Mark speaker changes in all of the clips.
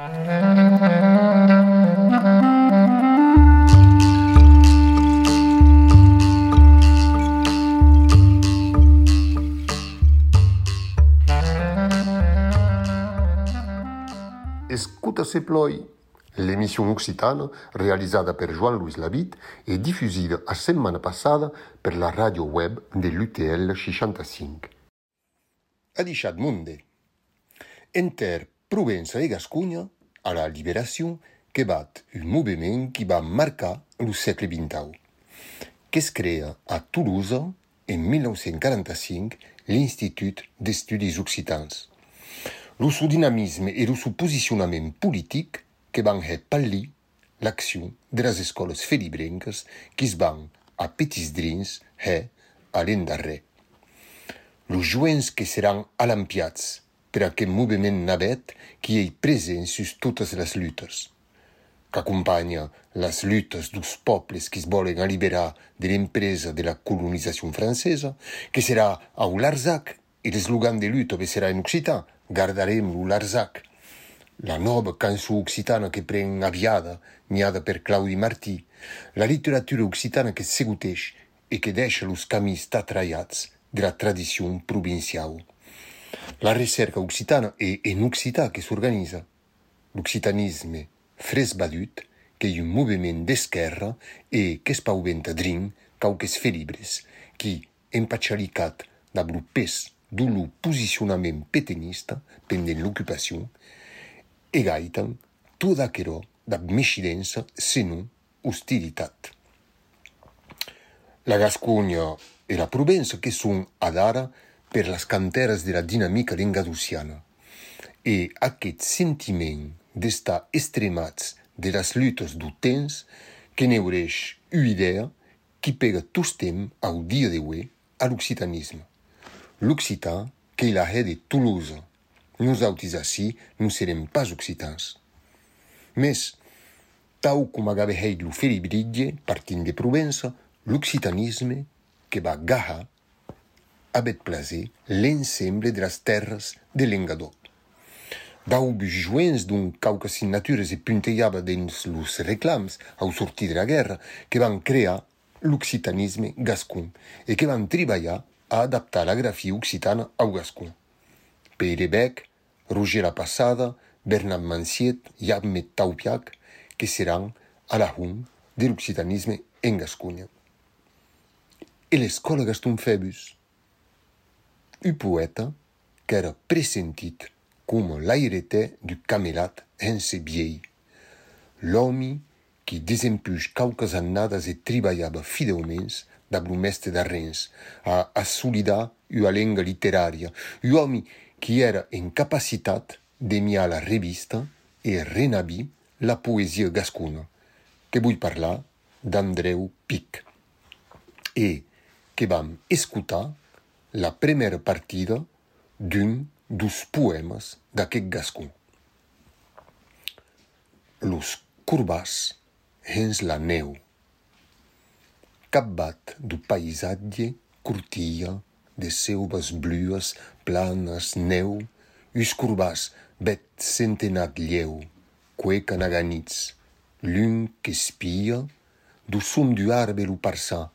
Speaker 1: Escuta se ploi, l'émission occitane réalisée par Joan-Louis Labitte et diffusée la semaine passée par la radio web de l'UTL 65. A deixat munde. Enter Provença et Gascogne à la Libération que bat un mouvement qui va marquer le siècle XX, que se crée à Toulouse en 1945 l'Institut d'Estudis Occitans. Le sous dynamisme et le sous positionnement politique que van palli l'action de les écoles felibrenques qui se van à petits drins et à l'endarrer. Les juins qui seront à l'ampiats aquest moviment navet qui ei present sus totes les luttes, qu'acompanha les luttes dos pobles qui volen alliberar de l'empresa de la colonizació francesa, que serà au Larzac e l'eslogan de lutte serà en occitan, gardarem Larzac. La nova cançó occitana que pren aviada, niada per Claudi Martí, la literatura occitana que seguteix e que deixa los camins tatraiats de la tradició provincial. La recerca occitana e en occità que s'organitza. L'occitanisme fresbadut, que è un moviment d'esquerra e que es pauventa drin cauques felibres, qui, empachalicat da pes do lo posicionament petenista pendent l'ocupació, e gaitan tot aquerò da mexidença senon ostilitat. La Gascogna e la Provença que son ad ara per las canteras de la dinamica lengadusiana e aquest sentiment d'estar estremats de las luttes do temps que neureix una idea qui pega tostem au dia d'aué a l'occitanisme. L'occitan que la he de Toulouse. Nosaltres ací non serem pas occitans. Mes, tau com agave heit lo felibridge, partint de Provença, l'occitanisme que va gaha abet plaser l'ensemble de las terres de l'engador. Daubus joents d'un caucas signatures e punteiava dins los reclams au sortir de la guerra que van crear l'occitanisme gascon e que van treballar a adaptar la grafia occitana au gascon. Pere Bec, Roger La Passada, Bernard Manciet i Ahmed Taupiac, que seran a la hun de l'occitanisme en Gascogna. E l'escola Gaston Febus, un poeta qu'era presentit com l'aireté du camelat en se biei. L'homi qui desempuix caucas annadas e tribalhava fideuments da mestre d'arrens a assolidar una lenga literària, un home qui era en capacitat d'emiar la revista e renabir la poesia gascona, que vull parlar d'Andreu Pic, e que vam escutar la primèra partida d'un dos poèmas d'aquest gascon. Los curbas gens la neu. Cap bat du paisatge curtia de seuvas bluas, planas, neu, us curbas bet centenat lleu, cuecan aganits, l'un que espia, du som du arbre lo parçat,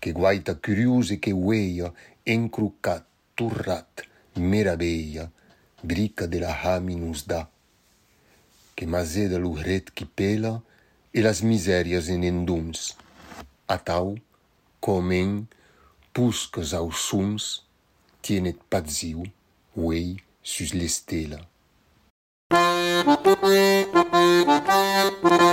Speaker 1: que guaita curiosa e que ueia encrucat torrat meravella brica de la haminus da que maseda lo ret qui pela e las misèrias en endums atau comen puscas aos sums tienet patziu uei sus l'estela Thank you.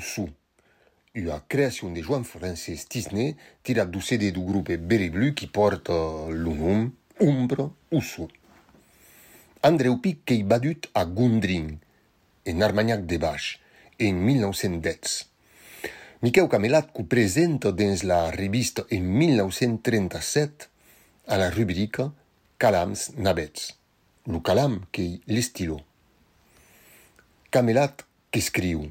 Speaker 1: Sul. E a creação de João Francis Tisné tira do CD do grupo Berry Blue que porta o nome Umbro Usu. Andreu Piquet e badut à Gundrin, e en Armagnac de Baix, en 1910. Miquel Camelat ho presenta dins la revista en 1937 à la rubrica Calams navets, Le calam que l'estiló. Camelat que escriu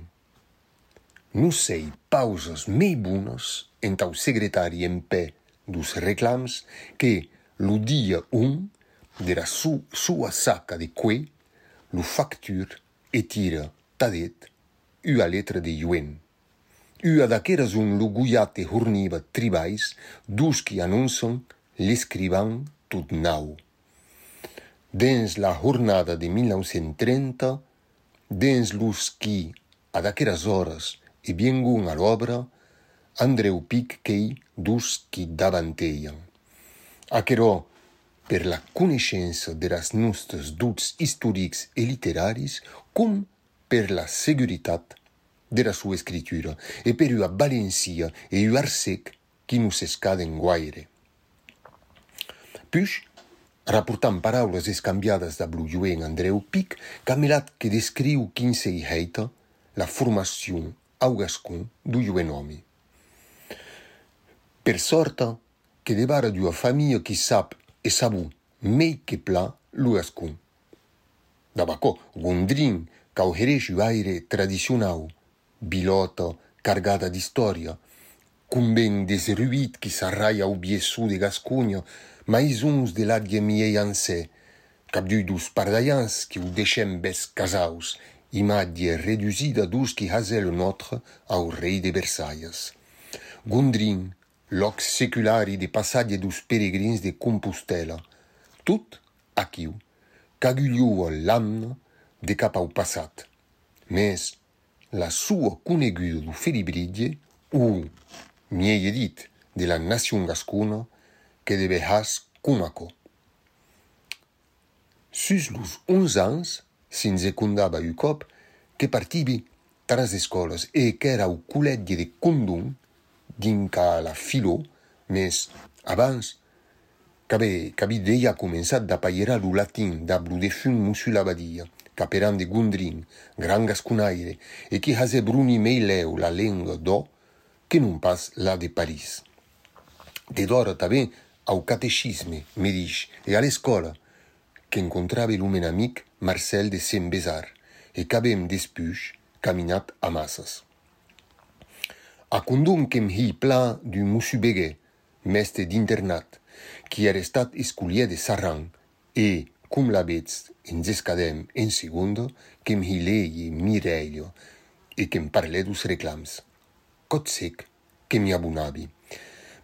Speaker 1: non sei pausos mei bonos en tau secretari en pè dos reclams que lo dia un dera su, sua saca de cue lo factur e tira tadet ua letra de Yuen. Ua d'aqueras un lugullate horniva tribais dus qui anunson l'escrivan tot nau. Dens la jornada de 1930, dens los qui, ad aqueras hores, e vengono all'opera Andreu Picchei duschi davanti a Acherò per la cunyçència de las nostre dutes storiche e letterarie come per la segurità della sua scrittura e per la valenza e l'arsec che nos escade in guaire. Puis, Raportant paraules escambiadas da Blue Andreu Pic, camelat que descriu quin se heita la formacion au gascon du juenomi. Per sorta que devara d'ua família qui sap e sabu mei que pla lo gascon. Dabacò, Gondrin, cau hereix aire tradicionau, bilota cargada d'historia, cum ben desruit qui s'arraia au biessu de Gascugna, mais uns de l'adie miei ansè, cap du dus pardaians qui u deixem bes casaus, imatge reduida d'ús qui hasè lo nòtre au rei de Versalles. Gundrin, lòc seculari de passatge dos peregrins de Compostela, tot aquiu, cagulliu a l'amna de cap au passat. Mes la sua coneguda du feribridie ou, miei dit, de la nacion gascuna que de Bejas Cumaco. Sus los onze ans, sin secundaba il COP, che partivi tra le scuole e che era un culeggio di condon dinca la filo mes avans, Cabe, capi deia da paiera lu latin da bludefun musulavadia, caperan de gondrin, gran gascunaire, e qui hase bruni meileu la lengua d'o, che non pas la de paris De d'ora també au catechisme me dis e a l'escola, que encontrava l'umen amic Marcel de Saint-Bézard, e qu'avèm despuch caminat a masses. A condom qu'em hi pla du moussu begué, mestre d'internat, qui era estat esculié de Sarran, e, cum la vetz, ens escadem en segundo, qu'em hi leie mireio e qu'em parlè dus reclams. Cot sec que m'hi abonavi.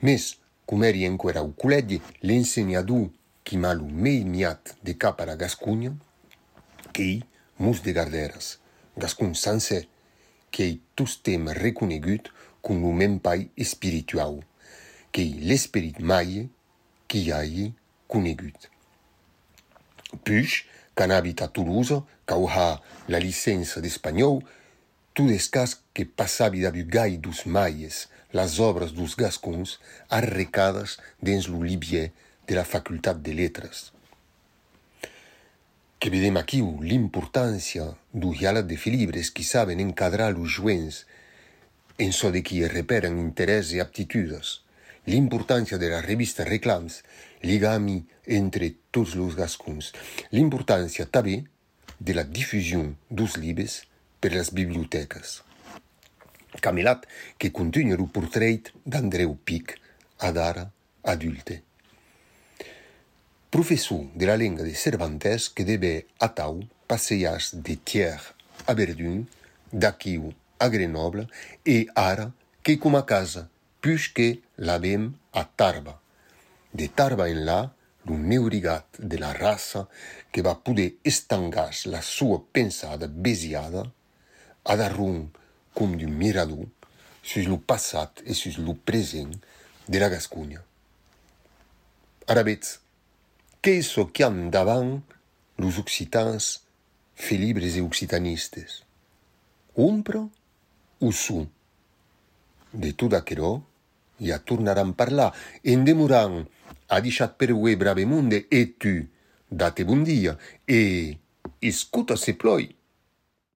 Speaker 1: Mes, cum eri encuera o col·legi, l'ensenyador qui m'ha l'humeimiat de cap a la Gascunya, qu'ei mus de garderas, gascun sanse qu'ei tus tem reconegut con lo men pai espirituau, qu'ei l'esperit mai qui ai conegut. Puch, qu'an habita Toulouse, qu'au ha la licença d'espanyol, tu descas que passavi da bugai dus maies las obras dus gascuns arrecadas dins lo libier de la facultat de letras que vedem aquiu l'importància du diàleg de filibres qui saben encadrar los joents en so de qui es reperen interès e aptitudes, l'importància de la revista Reclams, l'igami entre tots los gascuns, l'importància tabé de la difusion dos llibres per las biblioteques. Camelat que contunyer lo portreit d'Andreu Pic a d'ara adulte. Professor de la lenga de Cervantes que debe atau passeias de Thiers a Verdun, d'aquiu a Grenoble e ara que com a casa, puisque l'avem a Tarba. De Tarba en là, lo neurigat de la raça que va poder estangar la sua pensada besiada, a darrun com d'un mirador sus lo passat e sus lo present de la Gascunha. Arabets, qu'eso qui an davant los occitans filibres e occitanistes. Umpro ou son. De tout d'aquero, y a tournaran par là, en demorant, a dixat per ue brave monde, et tu, date bon dia, et escuta se ploi.